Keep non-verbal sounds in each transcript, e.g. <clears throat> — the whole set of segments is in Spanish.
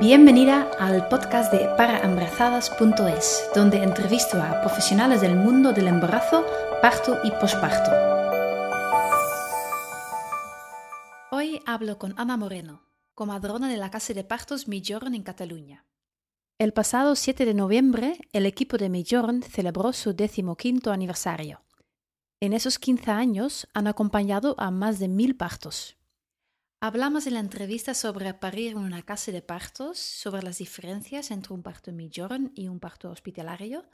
Bienvenida al podcast de paraembarazadas.es, donde entrevisto a profesionales del mundo del embarazo, parto y posparto. Hoy hablo con Ana Moreno, comadrona de la Casa de Partos Millorn en Cataluña. El pasado 7 de noviembre, el equipo de Millorn celebró su decimoquinto aniversario. En esos 15 años han acompañado a más de mil partos. Hablamos en la entrevista sobre parir en una casa de partos, sobre las diferencias entre un parto millón y un parto hospitalario,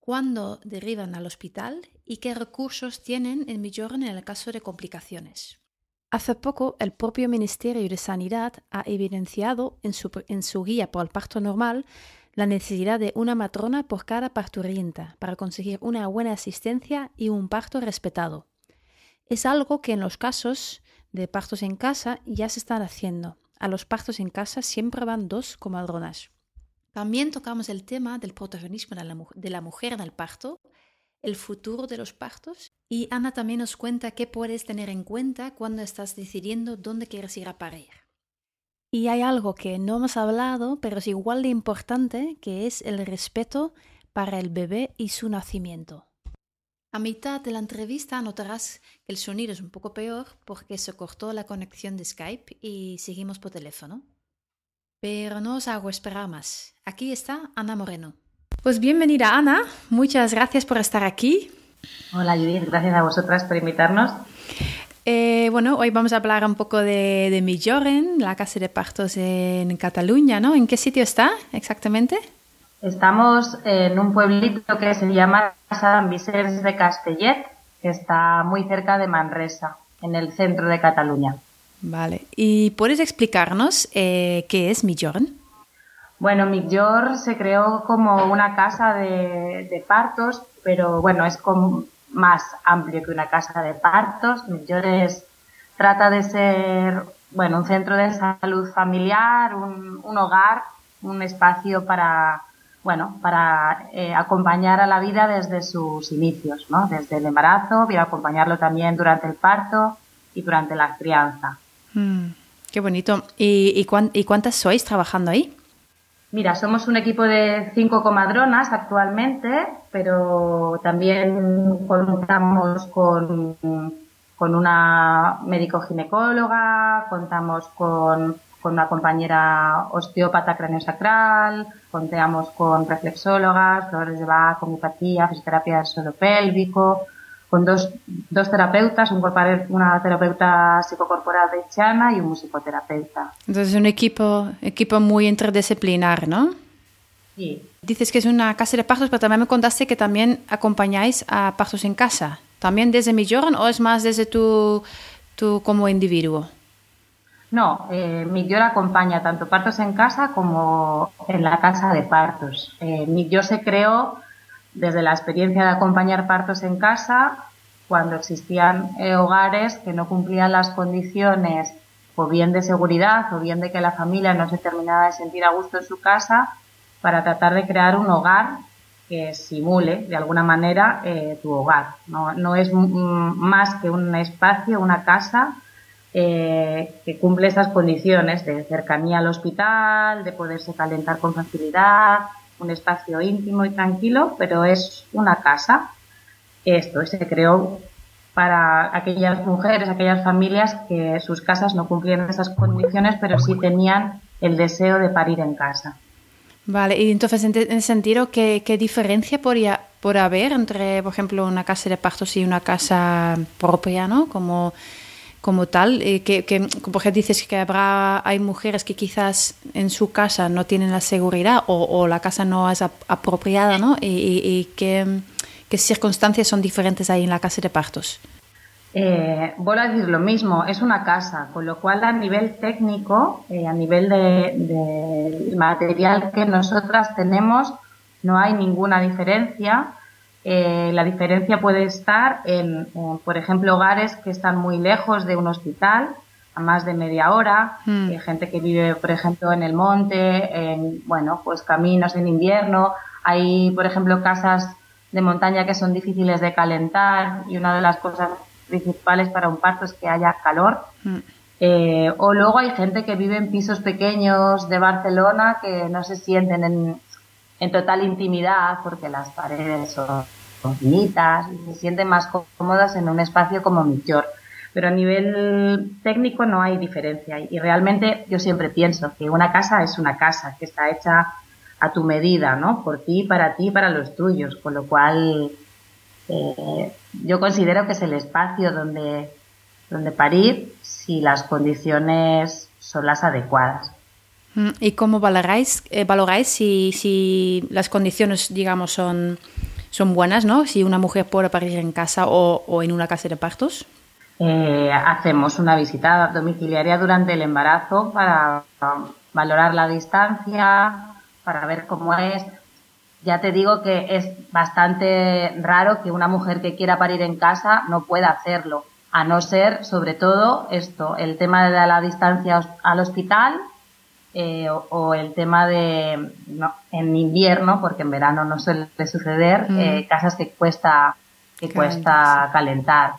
cuándo derivan al hospital y qué recursos tienen en millón en el caso de complicaciones. Hace poco, el propio Ministerio de Sanidad ha evidenciado en su, en su guía por el parto normal la necesidad de una matrona por cada parturienta para conseguir una buena asistencia y un parto respetado. Es algo que en los casos de partos en casa ya se están haciendo. A los partos en casa siempre van dos comadronas. También tocamos el tema del protagonismo de la, de la mujer en el parto, el futuro de los partos y Ana también nos cuenta qué puedes tener en cuenta cuando estás decidiendo dónde quieres ir a parir. Y hay algo que no hemos hablado, pero es igual de importante, que es el respeto para el bebé y su nacimiento. A mitad de la entrevista notarás que el sonido es un poco peor porque se cortó la conexión de Skype y seguimos por teléfono. Pero no os hago esperar más. Aquí está Ana Moreno. Pues bienvenida Ana, muchas gracias por estar aquí. Hola Judith, gracias a vosotras por invitarnos. Eh, bueno, hoy vamos a hablar un poco de, de Milloren, la casa de partos en Cataluña, ¿no? ¿En qué sitio está exactamente? Estamos en un pueblito que se llama San Vicente de Castellet, que está muy cerca de Manresa, en el centro de Cataluña. Vale. ¿Y puedes explicarnos eh, qué es Millorn? Bueno, Millorn se creó como una casa de, de partos, pero bueno, es como más amplio que una casa de partos. Millorn trata de ser, bueno, un centro de salud familiar, un, un hogar, un espacio para bueno, para eh, acompañar a la vida desde sus inicios, ¿no? Desde el embarazo, y acompañarlo también durante el parto y durante la crianza. Mm, qué bonito. ¿Y, y, cuántas sois trabajando ahí? Mira, somos un equipo de cinco comadronas actualmente, pero también contamos con, con una médico ginecóloga, contamos con con una compañera osteópata craneosacral, contamos con reflexólogas, dolores de Bach, homeopatía, fisioterapia del suelo pélvico, con dos, dos terapeutas, un, una terapeuta psicocorporal de Chana y un musicoterapeuta. Entonces es un equipo, equipo muy interdisciplinar, ¿no? Sí. Dices que es una casa de partos, pero también me contaste que también acompañáis a partos en casa. ¿También desde Millorn o es más desde tu, tu como individuo? No, eh, Millor acompaña tanto partos en casa como en la casa de partos. Eh, se creó desde la experiencia de acompañar partos en casa cuando existían eh, hogares que no cumplían las condiciones o bien de seguridad o bien de que la familia no se terminaba de sentir a gusto en su casa para tratar de crear un hogar que simule de alguna manera eh, tu hogar. No, no es más que un espacio, una casa eh, que cumple esas condiciones de cercanía al hospital, de poderse calentar con facilidad, un espacio íntimo y tranquilo, pero es una casa. Esto se creó para aquellas mujeres, aquellas familias que sus casas no cumplían esas condiciones, pero sí tenían el deseo de parir en casa. Vale, y entonces en ese sentido, ¿qué, qué diferencia podría por haber entre, por ejemplo, una casa de partos y una casa propia, ¿no? Como como tal, eh, que, que, porque dices que habrá, hay mujeres que quizás en su casa no tienen la seguridad o, la casa no es apropiada, ¿no? Y, qué, circunstancias son diferentes ahí en la casa de partos. Eh, vuelvo a decir lo mismo, es una casa, con lo cual a nivel técnico, eh, a nivel de, de material que nosotras tenemos, no hay ninguna diferencia eh, la diferencia puede estar en, por ejemplo, hogares que están muy lejos de un hospital, a más de media hora, mm. eh, gente que vive, por ejemplo, en el monte, en, bueno, pues caminos en invierno. Hay, por ejemplo, casas de montaña que son difíciles de calentar y una de las cosas principales para un parto es que haya calor. Mm. Eh, o luego hay gente que vive en pisos pequeños de Barcelona que no se sienten en, en total intimidad porque las paredes son, finitas y se sienten más cómodas en un espacio como Millor. Pero a nivel técnico no hay diferencia y realmente yo siempre pienso que una casa es una casa que está hecha a tu medida, ¿no? Por ti, para ti, para los tuyos, con lo cual eh, yo considero que es el espacio donde, donde parir si las condiciones son las adecuadas. Mm, ¿Y cómo valoráis, eh, valoráis si, si, las condiciones, digamos, son, son buenas, ¿no? Si una mujer puede parir en casa o, en una casa de partos. Eh, hacemos una visita domiciliaria durante el embarazo para valorar la distancia, para ver cómo es. Ya te digo que es bastante raro que una mujer que quiera parir en casa no pueda hacerlo, a no ser, sobre todo, esto, el tema de la distancia al hospital eh, o, el tema de en invierno, porque en verano no suele suceder, mm. eh, casas que cuesta que cuesta calentar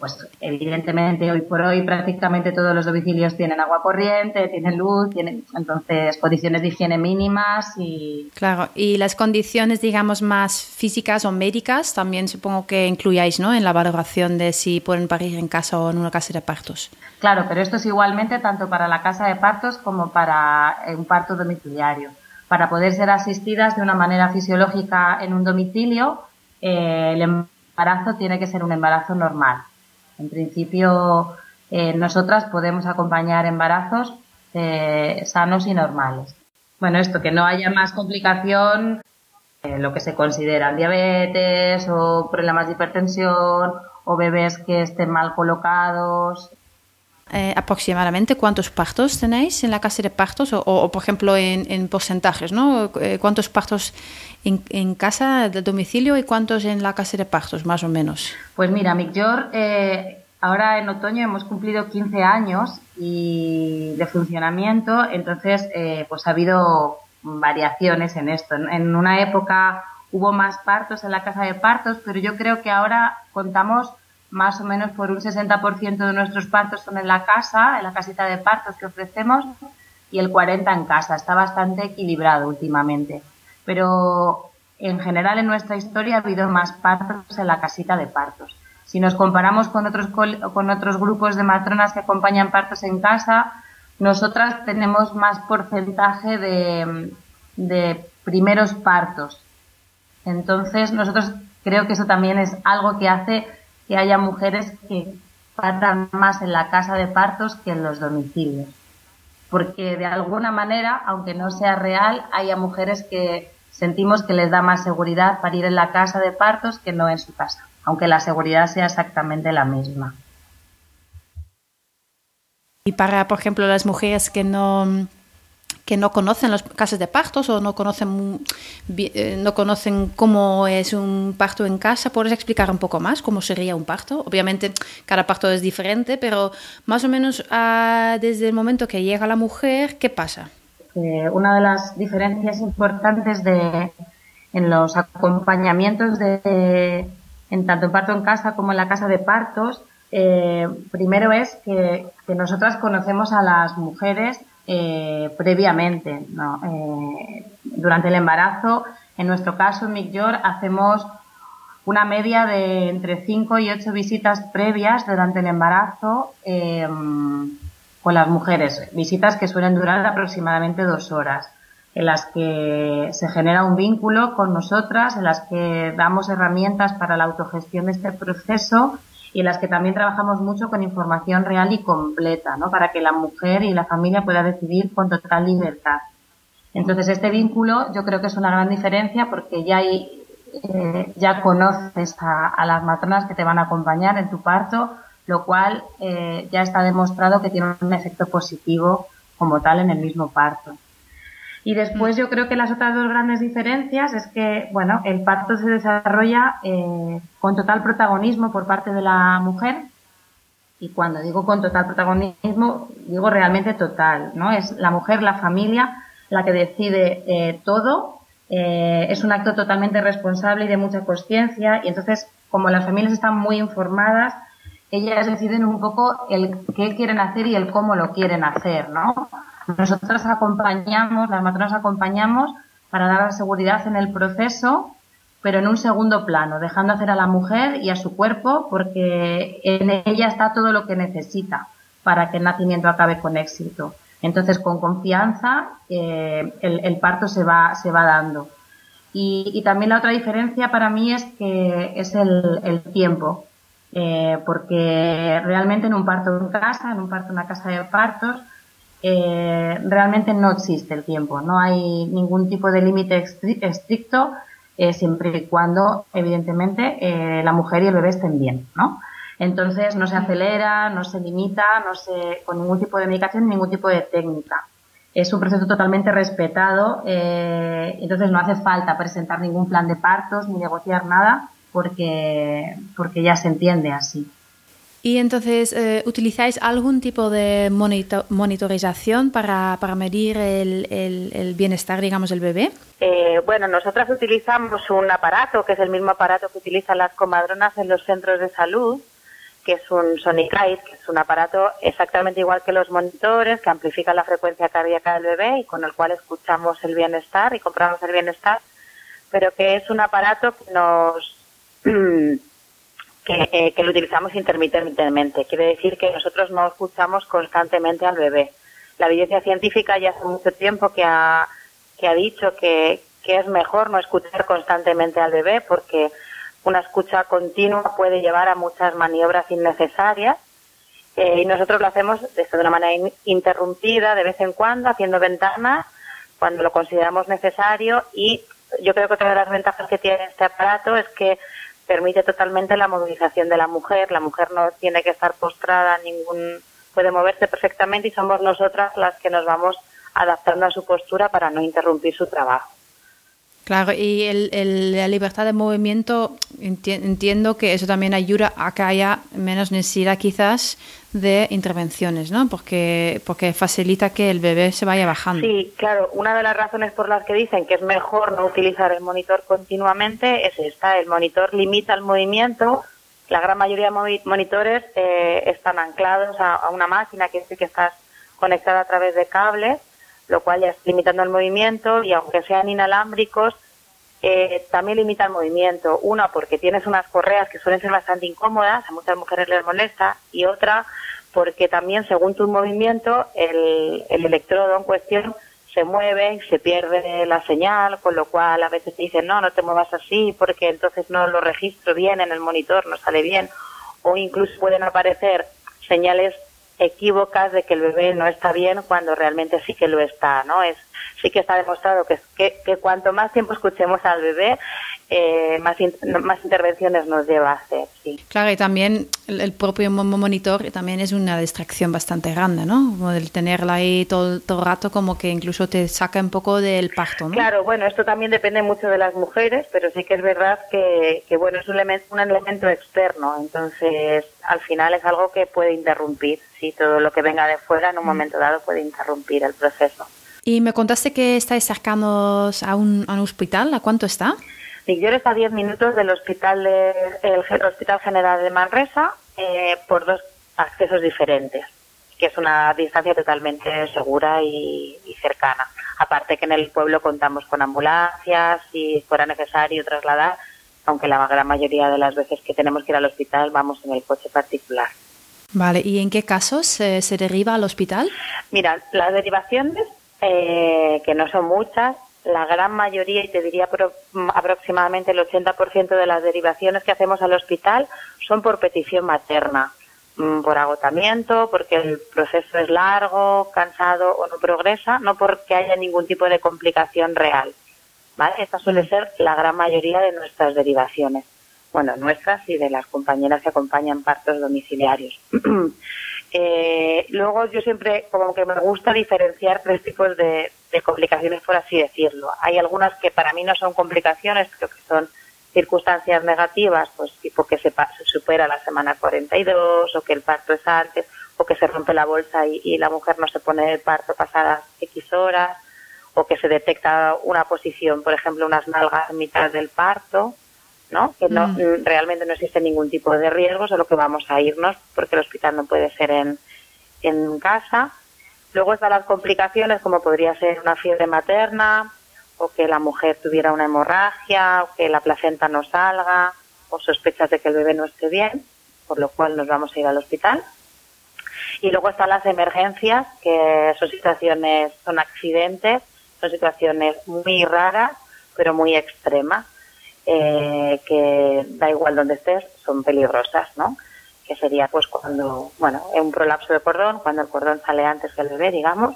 pues evidentemente hoy por hoy prácticamente todos los domicilios tienen agua corriente, tienen luz, tienen entonces condiciones de higiene mínimas y claro y las condiciones digamos más físicas o médicas también supongo que incluyáis ¿no? en la valoración de si pueden parir en casa o en una casa de partos. Claro, pero esto es igualmente tanto para la casa de partos como para un parto domiciliario. Para poder ser asistidas de una manera fisiológica en un domicilio, eh, el embarazo tiene que ser un embarazo normal en principio, eh, nosotras podemos acompañar embarazos eh, sanos y normales. Bueno, esto, que no haya más complicación, eh, lo que se consideran diabetes o problemas de hipertensión o bebés que estén mal colocados. Aproximadamente cuántos partos tenéis en la casa de partos o, por ejemplo en, porcentajes, ¿no? ¿Cuántos partos en, casa de domicilio y cuántos en la casa de partos, más o menos? Pues mira, Micjor, eh, ahora en otoño hemos cumplido 15 años y de funcionamiento, entonces eh, pues ha habido variaciones en esto. En una época hubo más partos en la casa de partos, pero yo creo que ahora contamos más o menos por un 60% de nuestros partos son en la casa, en la casita de partos que ofrecemos, y el 40% en casa. Está bastante equilibrado últimamente pero en general en nuestra historia ha habido más partos en la casita de partos. Si nos comparamos con otros, con otros grupos de matronas que acompañan partos en casa, nosotras tenemos más porcentaje de, de primeros partos. Entonces, nosotros creo que eso también es algo que hace que haya mujeres que partan más en la casa de partos que en los domicilios. Porque de alguna manera, aunque no sea real, haya mujeres que sentimos que les da más seguridad para ir en la casa de partos que no en su casa, aunque la seguridad sea exactamente la misma. Y para, por ejemplo, las mujeres que no que no conocen las casas de partos o no conocen eh, no conocen cómo es un parto en casa, ¿puedes explicar un poco más cómo sería un parto? Obviamente cada parto es diferente, pero más o menos ah, desde el momento que llega la mujer, ¿qué pasa? una de las diferencias importantes de, en los acompañamientos de, en tanto en parto en casa como en la casa de partos, eh, primero es que, nosotras conocemos a las mujeres eh, previamente. Eh, durante el embarazo, en nuestro caso, en MICYOR, hacemos una media de entre 5 y 8 visitas previas durante el embarazo con las mujeres, visitas que suelen durar aproximadamente dos horas, en las que se genera un vínculo con nosotras, en las que damos herramientas para la autogestión de este proceso y en las que también trabajamos mucho con información real y completa, ¿no? Para que la mujer y la familia pueda decidir con total libertad. Entonces, este vínculo yo creo que es una gran diferencia porque ya hay, eh, ya conoces a, a las matronas que te van a acompañar en tu parto, lo cual eh, ya está demostrado que tiene un efecto positivo como tal en el mismo parto. Y después yo creo que las otras dos grandes diferencias es que, bueno, el parto se desarrolla eh, con total protagonismo por parte de la mujer. Y cuando digo con total protagonismo, digo realmente total, ¿no? Es la mujer, la familia, la que decide eh, todo. es un acto totalmente responsable y de mucha conciencia. Y entonces, como las familias están muy informadas, ellas deciden un poco el qué quieren hacer y el cómo lo quieren hacer, ¿no? Nosotros acompañamos, las matronas acompañamos para dar la seguridad en el proceso, pero en un segundo plano, dejando hacer a la mujer y a su cuerpo, porque en ella está todo lo que necesita para que el nacimiento acabe con éxito. Entonces, con confianza, eh, el, parto se va, se va dando. Y, también la otra diferencia para mí es que es el, tiempo, eh, porque realmente en un parto en casa, en un parto en una casa de partos, eh, realmente no existe el tiempo, no hay ningún tipo de límite estricto eh, siempre y cuando, evidentemente, eh, la mujer y el bebé estén bien, ¿no? Entonces no se acelera, no se limita, no se con ningún tipo de medicación, ningún tipo de técnica. Es un proceso totalmente respetado, eh, entonces no hace falta presentar ningún plan de partos ni negociar nada porque, porque ya se entiende así. Y entonces, eh, ¿utilizáis algún tipo de monitorización para, para medir el, el, bienestar, digamos, del bebé? Eh, bueno, nosotras utilizamos un aparato, que es el mismo aparato que utilizan las comadronas en los centros de salud, que es un Sonicite, que es un aparato exactamente igual que los monitores, que amplifica la frecuencia cardíaca del bebé y con el cual escuchamos el bienestar y compramos el bienestar, pero que es un aparato que nos <clears throat> Eh, que, lo utilizamos intermitentemente. Quiere decir que nosotros no escuchamos constantemente al bebé. La evidencia científica ya hace mucho tiempo que ha, que ha dicho que, que es mejor no escuchar constantemente al bebé porque una escucha continua puede llevar a muchas maniobras innecesarias eh, y nosotros lo hacemos de una manera interrumpida de vez en cuando, haciendo ventanas cuando lo consideramos necesario y yo creo que otra de las ventajas que tiene este aparato es que permite totalmente la movilización de la mujer. La mujer no tiene que estar postrada, ningún puede moverse perfectamente y somos nosotras las que nos vamos adaptando a su postura para no interrumpir su trabajo. Claro, y el, la libertad de movimiento, entiendo que eso también ayuda a que haya menos necesidad quizás de intervenciones, ¿no? Porque, porque facilita que el bebé se vaya bajando. Sí, claro, una de las razones por las que dicen que es mejor no utilizar el monitor continuamente es esta, el monitor limita el movimiento, la gran mayoría de monitores eh, están anclados a, una máquina que sí que estás conectada a través de cables lo cual ya es limitando el movimiento y aunque sean inalámbricos, eh, también limita el movimiento. Una, porque tienes unas correas que suelen ser bastante incómodas, a muchas mujeres les molesta, y otra, porque también según tu movimiento, el, el electrodo en cuestión se mueve y se pierde la señal, con lo cual a veces te dicen, no, no te muevas así, porque entonces no lo registro bien en el monitor, no sale bien, o incluso pueden aparecer señales equívocas de que el bebé no está bien cuando realmente sí que lo está, ¿no? Es sí que está demostrado que, que, cuanto más tiempo escuchemos al bebé, eh, más, más intervenciones nos lleva a hacer. Sí. Claro, y también el, propio monitor también es una distracción bastante grande, ¿no? Como el tenerla ahí todo, todo el rato como que incluso te saca un poco del parto, ¿no? Claro, bueno, esto también depende mucho de las mujeres, pero sí que es verdad que, que bueno, es un elemento, un elemento externo, entonces al final es algo que puede interrumpir, sí, todo lo que venga de fuera en un momento dado puede interrumpir el proceso. Y me contaste que estáis cercanos a un, a un hospital. ¿A cuánto está? Miguel está a 10 minutos del hospital, de, el, hospital General de Manresa eh, por dos accesos diferentes, que es una distancia totalmente segura y, cercana. Aparte que en el pueblo contamos con ambulancias, si fuera necesario trasladar, aunque la gran mayoría de las veces que tenemos que ir al hospital vamos en el coche particular. Vale, ¿y en qué casos se, se deriva al hospital? Mira, las derivaciones eh, que no son muchas, la gran mayoría, y te diría aproximadamente el 80% de las derivaciones que hacemos al hospital son por petición materna, mm, por agotamiento, porque el proceso es largo, cansado o no progresa, no porque haya ningún tipo de complicación real. ¿vale? Esta suele ser la gran mayoría de nuestras derivaciones. Bueno, nuestras y de las compañeras que acompañan partos domiciliarios. <clears throat> Eh, luego yo siempre como que me gusta diferenciar tres tipos de, complicaciones, por así decirlo. Hay algunas que para mí no son complicaciones, creo que son circunstancias negativas, pues tipo que se, supera la semana 42 o que el parto es antes o que se rompe la bolsa y, la mujer no se pone el parto pasadas X horas o que se detecta una posición, por ejemplo, unas nalgas en mitad del parto ¿no? Que no, mm. realmente no existe ningún tipo de riesgo, solo que vamos a irnos porque el hospital no puede ser en, en casa. Luego están las complicaciones, como podría ser una fiebre materna, o que la mujer tuviera una hemorragia, o que la placenta no salga, o sospechas de que el bebé no esté bien, por lo cual nos vamos a ir al hospital. Y luego están las emergencias, que son situaciones, son accidentes, son situaciones muy raras, pero muy extremas, eh, que da igual donde estés, son peligrosas, ¿no? Que sería pues cuando, bueno, un prolapso de cordón, cuando el cordón sale antes que el bebé, digamos,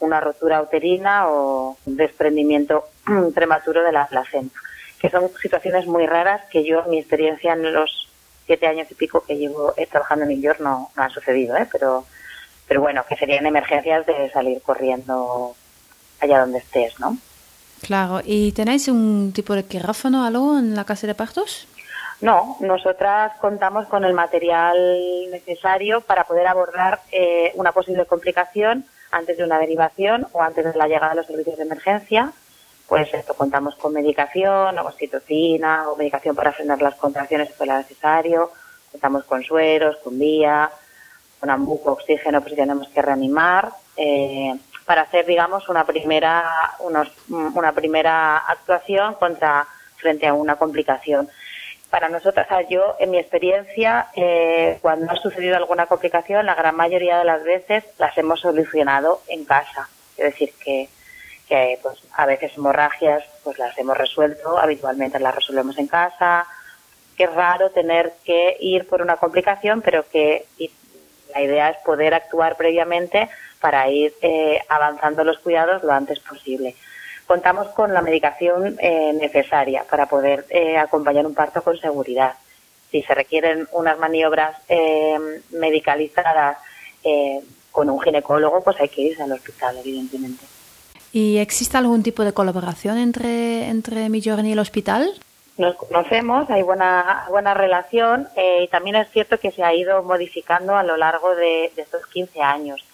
una rotura uterina o un desprendimiento <clears throat> prematuro de la placenta, que son situaciones muy raras que yo, en mi experiencia en los siete años y pico que llevo trabajando en New no, no han sucedido, ¿eh? pero, pero bueno, que serían emergencias de salir corriendo allá donde estés, ¿no? Claro, ¿y tenéis un tipo de quirófano algo en la casa de partos? No, nosotras contamos con el material necesario para poder abordar eh, una posible complicación antes de una derivación o antes de la llegada de los servicios de emergencia. Pues esto, contamos con medicación, oxitocina o medicación para frenar las contracciones si fuera necesario. Contamos con sueros, con vía, con ambuco, oxígeno, pues si tenemos que reanimar. Eh, para hacer, digamos, una primera, una primera actuación contra, frente a una complicación. Para nosotras, yo, en mi experiencia, eh, cuando ha sucedido alguna complicación, la gran mayoría de las veces las hemos solucionado en casa. Es decir, que, que pues, a veces hemorragias pues las hemos resuelto, habitualmente las resolvemos en casa, que es raro tener que ir por una complicación, pero que la idea es poder actuar previamente para ir eh, avanzando los cuidados lo antes posible. Contamos con la medicación eh, necesaria para poder eh, acompañar un parto con seguridad. Si se requieren unas maniobras medicalizadas con un ginecólogo, pues hay que irse al hospital, evidentemente. ¿Y existe algún tipo de colaboración entre, entre Millorn y el hospital? Nos conocemos, hay buena, buena relación y también es cierto que se ha ido modificando a lo largo de, de estos 15 años.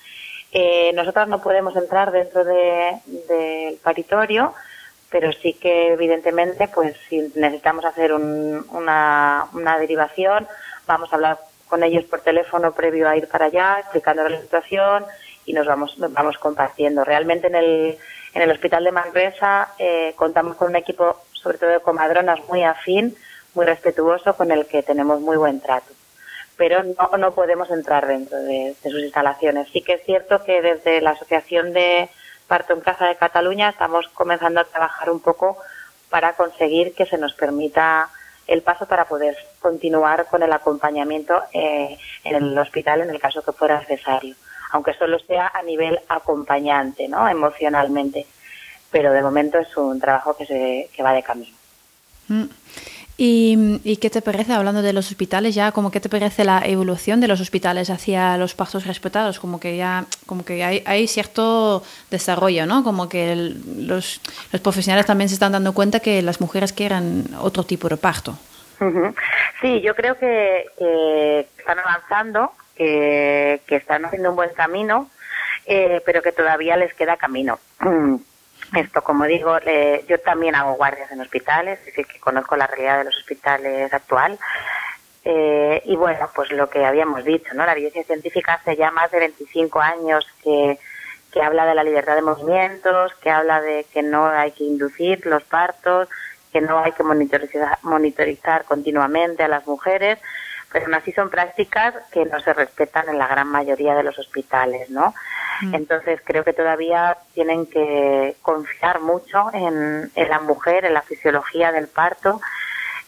Eh, nosotras no podemos entrar dentro del paritorio, pero sí que evidentemente, pues si necesitamos hacer una, derivación, vamos a hablar con ellos por teléfono previo a ir para allá, explicando la situación y nos vamos, vamos compartiendo. Realmente en el, en el hospital de Manresa eh, contamos con un equipo, sobre todo de comadronas, muy afín, muy respetuoso, con el que tenemos muy buen trato pero no, no podemos entrar dentro de, sus instalaciones. Sí que es cierto que desde la Asociación de Parto en Casa de Cataluña estamos comenzando a trabajar un poco para conseguir que se nos permita el paso para poder continuar con el acompañamiento eh, en el hospital en el caso que fuera necesario, aunque solo sea a nivel acompañante, ¿no? emocionalmente. Pero de momento es un trabajo que, se, que va de camino. Mm. ¿Y, qué te parece, hablando de los hospitales, ya como qué te parece la evolución de los hospitales hacia los partos respetados? Como que ya como que hay, hay cierto desarrollo, ¿no? Como que los, los, profesionales también se están dando cuenta que las mujeres quieren otro tipo de parto. Sí, yo creo que, están avanzando, que, que, están haciendo un buen camino, eh, pero que todavía les queda camino. Esto, como digo, yo también hago guardias en hospitales, es decir, que conozco la realidad de los hospitales actual. Eh, y bueno, pues lo que habíamos dicho, ¿no? La evidencia científica hace ya más de 25 años que, que habla de la libertad de movimientos, que habla de que no hay que inducir los partos, que no hay que monitorizar, monitorizar continuamente a las mujeres, pero aún así son prácticas que no se respetan en la gran mayoría de los hospitales, ¿no? Entonces creo que todavía tienen que confiar mucho en, la mujer, en la fisiología del parto.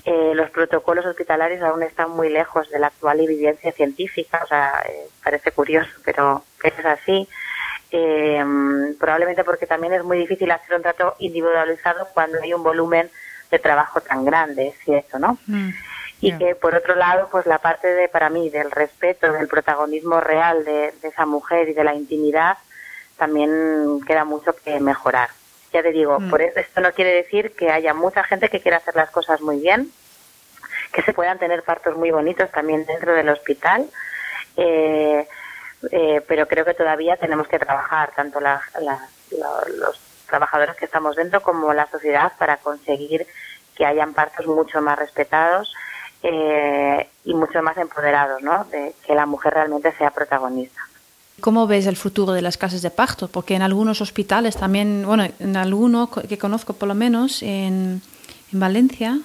Eh, los protocolos hospitalarios aún están muy lejos de la actual evidencia científica, o sea, eh, parece curioso, pero es así. Eh, probablemente porque también es muy difícil hacer un trato individualizado cuando hay un volumen de trabajo tan grande, es cierto, ¿no? Mm y que por otro lado pues la parte de para mí del respeto del protagonismo real de, esa mujer y de la intimidad también queda mucho que mejorar ya te digo mm. por eso esto no quiere decir que haya mucha gente que quiera hacer las cosas muy bien que se puedan tener partos muy bonitos también dentro del hospital eh, eh, pero creo que todavía tenemos que trabajar tanto los trabajadores que estamos dentro como la sociedad para conseguir que hayan partos mucho más respetados eh, y mucho más empoderados, ¿no? De que la mujer realmente sea protagonista. ¿Cómo ves el futuro de las casas de parto? Porque en algunos hospitales también, bueno, en alguno que conozco por lo menos, en, en Valencia,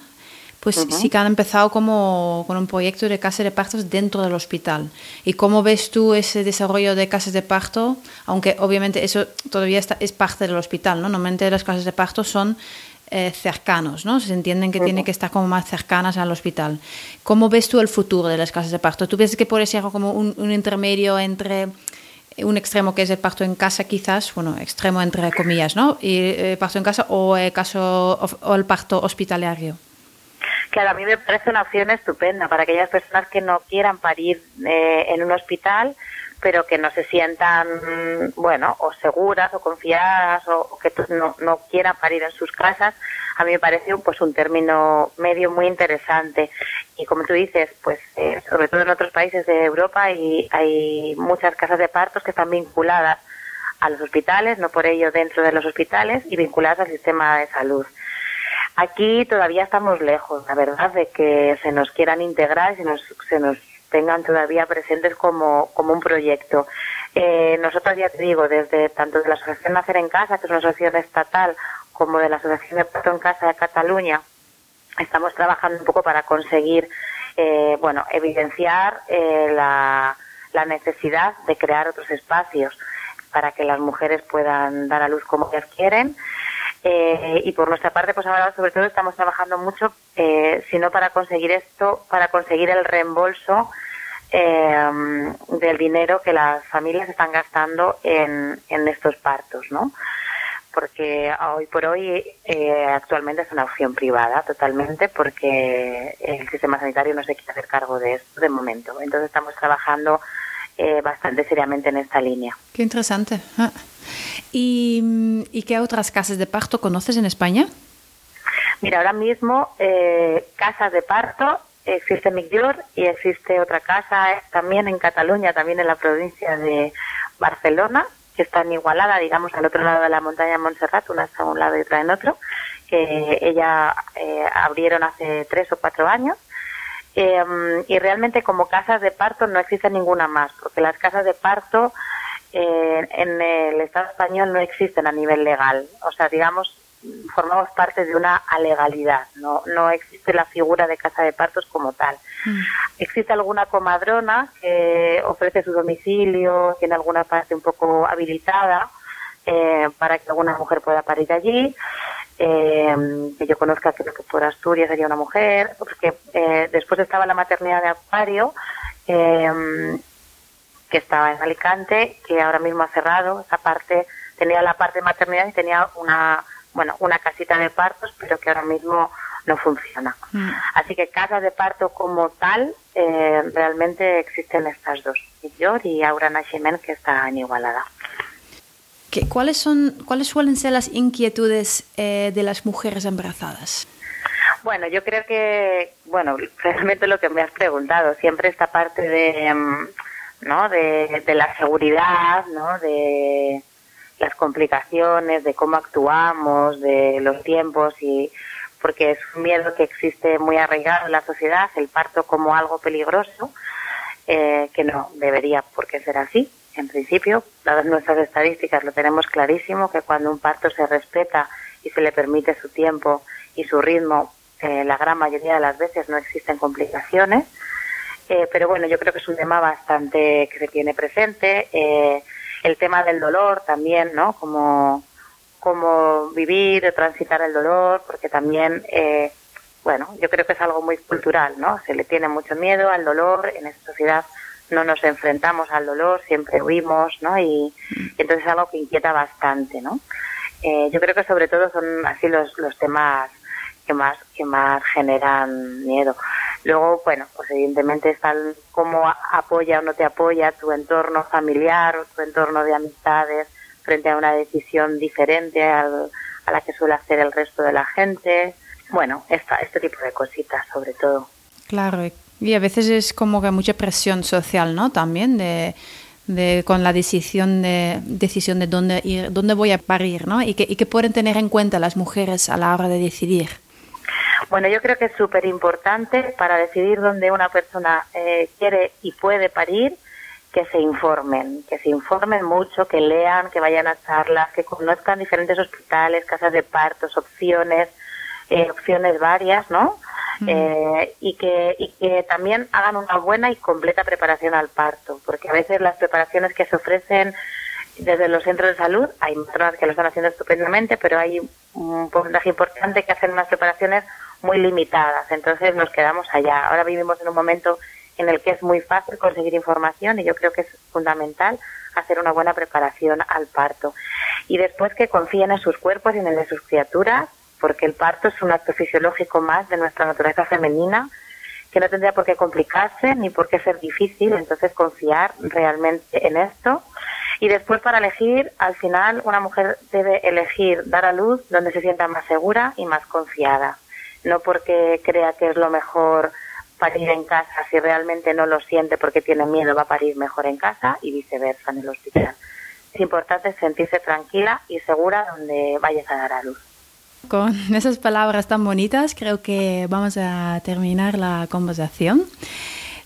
pues sí que han empezado como con un proyecto de casas de partos dentro del hospital. ¿Y cómo ves tú ese desarrollo de casas de parto? Aunque obviamente eso todavía está, es parte del hospital, ¿no? Normalmente las casas de parto son eh, cercanos, ¿no? Se entienden que tienen que estar como más cercanas al hospital. ¿Cómo ves tú el futuro de las casas de parto? ¿Tú ves que puede ser como un, intermedio entre un extremo que es el parto en casa quizás, bueno, extremo entre comillas, ¿no? Y eh, parto en casa o el caso o el parto hospitalario. Claro, a mí me parece una opción estupenda para aquellas personas que no quieran parir eh, en un hospital, pero que no se sientan, bueno, o seguras o confiadas o, que no, no, quieran parir en sus casas. A mí me parece pues un término medio muy interesante. Y como tú dices, pues eh, sobre todo en otros países de Europa hay, hay muchas casas de partos que están vinculadas a los hospitales, no por ello dentro de los hospitales, y vinculadas al sistema de salud. Aquí todavía estamos lejos, la verdad, de que se nos quieran integrar y se nos, se nos tengan todavía presentes como, como un proyecto. Eh, nosotros ya te digo, desde tanto de la Asociación Nacer en Casa, que es una asociación estatal, como de la Asociación de Parto en Casa de Cataluña, estamos trabajando un poco para conseguir, eh, bueno, evidenciar eh, la, la necesidad de crear otros espacios para que las mujeres puedan dar a luz como ellas quieren eh, y por nuestra parte, pues ahora sobre todo estamos trabajando mucho, eh, sino para conseguir esto, para conseguir el reembolso eh, del dinero que las familias están gastando en, en estos partos, ¿no? Porque hoy por hoy eh, actualmente es una opción privada totalmente porque el sistema sanitario no se quiere hacer cargo de esto de momento. Entonces estamos trabajando eh, bastante seriamente en esta línea. Qué interesante. Ah. ¿Y, qué otras casas de parto conoces en España? Mira, ahora mismo eh, casas de parto existe Millor y existe otra casa eh, también en Cataluña, también en la provincia de Barcelona, que está en Igualada, digamos, al otro lado de la montaña de Montserrat, una está a un lado y otra en otro, que ella eh, abrieron hace tres o cuatro años Em, y realmente como casas de parto no existe ninguna más, porque las casas de parto eh, en el Estado español no existen a nivel legal. O sea, digamos, formamos parte de una alegalidad, no, no existe la figura de casa de partos como tal. Mm. Existe alguna comadrona que ofrece su domicilio, tiene alguna parte un poco habilitada eh, para que alguna mujer pueda parir allí eh, que yo conozca, creo que por Asturias sería una mujer, porque eh, después estaba la maternidad de Acuario, eh, que estaba en Alicante, que ahora mismo ha cerrado esa parte, tenía la parte de maternidad y tenía una, bueno, una casita de partos, pero que ahora mismo no funciona. Mm. Así que casas de parto como tal, eh, realmente existen estas dos, yo y Aura Nashimen, que está en Igualada. ¿Cuáles, son, ¿Cuáles suelen ser las inquietudes eh, de las mujeres embarazadas? Bueno, yo creo que, bueno, realmente lo que me has preguntado, siempre esta parte de, mm, ¿no? de, la seguridad, ¿no? De las complicaciones, de cómo actuamos, de los tiempos y porque es un miedo que existe muy arraigado en la sociedad, el parto como algo peligroso, eh, que no debería por qué ser así en principio, dadas nuestras estadísticas, lo tenemos clarísimo que cuando un parto se respeta y se le permite su tiempo y su ritmo, eh, la gran mayoría de las veces no existen complicaciones. Eh, pero bueno, yo creo que es un tema bastante que se tiene presente. Eh, el tema del dolor también, ¿no? Como, como vivir transitar el dolor, porque también, bueno, yo creo que es algo muy cultural, ¿no? Se le tiene mucho miedo al dolor en esta sociedad no nos enfrentamos al dolor, siempre huimos, ¿no? Y, entonces es algo que inquieta bastante, ¿no? Eh, yo creo que sobre todo son así los, los temas que más que más generan miedo. Luego, bueno, pues evidentemente está cómo apoya o no te apoya tu entorno familiar o tu entorno de amistades frente a una decisión diferente al, a la que suele hacer el resto de la gente. Bueno, esta, este tipo de cositas sobre todo. Claro, y a veces es como que mucha presión social, ¿no? También de, de, con la decisión de, decisión de dónde ir, dónde voy a parir, ¿no? Y que, y que pueden tener en cuenta las mujeres a la hora de decidir. Bueno, yo creo que es súper importante para decidir dónde una persona eh, quiere y puede parir, que se informen, que se informen mucho, que lean, que vayan a charlas, que conozcan diferentes hospitales, casas de partos, opciones, eh, opciones varias, ¿no? Eh, y, que, y que también hagan una buena y completa preparación al parto, porque a veces las preparaciones que se ofrecen desde los centros de salud, hay matronas que lo están haciendo estupendamente, pero hay un porcentaje importante que hacen unas preparaciones muy limitadas, entonces nos quedamos allá. Ahora vivimos en un momento en el que es muy fácil conseguir información y yo creo que es fundamental hacer una buena preparación al parto. Y después que confíen en sus cuerpos y en el de sus criaturas porque el parto es un acto fisiológico más de nuestra naturaleza femenina que no tendría por qué complicarse ni por qué ser difícil, entonces confiar realmente en esto. Y después para elegir, al final una mujer debe elegir dar a luz donde se sienta más segura y más confiada, no porque crea que es lo mejor parir en casa, si realmente no lo siente porque tiene miedo va a parir mejor en casa y viceversa en el hospital. Es importante sentirse tranquila y segura donde vayas a dar a luz. Con esas palabras tan bonitas creo que vamos a terminar la conversación.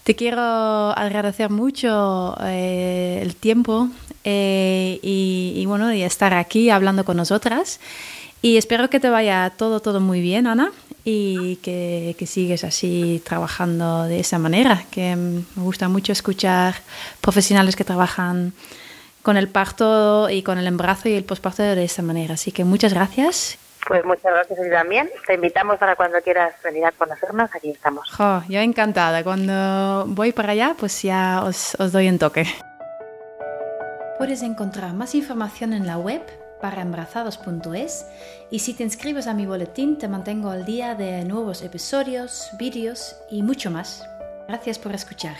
Te quiero agradecer mucho eh, el tiempo eh, y, bueno, y estar aquí hablando con nosotras. Y espero que te vaya todo, todo muy bien, Ana, y que, que sigues así trabajando de esa manera, que me gusta mucho escuchar profesionales que trabajan con el parto y con el embarazo y el posparto de esa manera. Así que muchas gracias pues muchas gracias a ti también. Te invitamos para cuando quieras venir a conocernos, aquí estamos. yo encantada. Cuando voy para allá, pues ya os, os doy un toque. Puedes encontrar más información en la web para embarazados.es y si te inscribes a mi boletín te mantengo al día de nuevos episodios, vídeos y mucho más. Gracias por escuchar.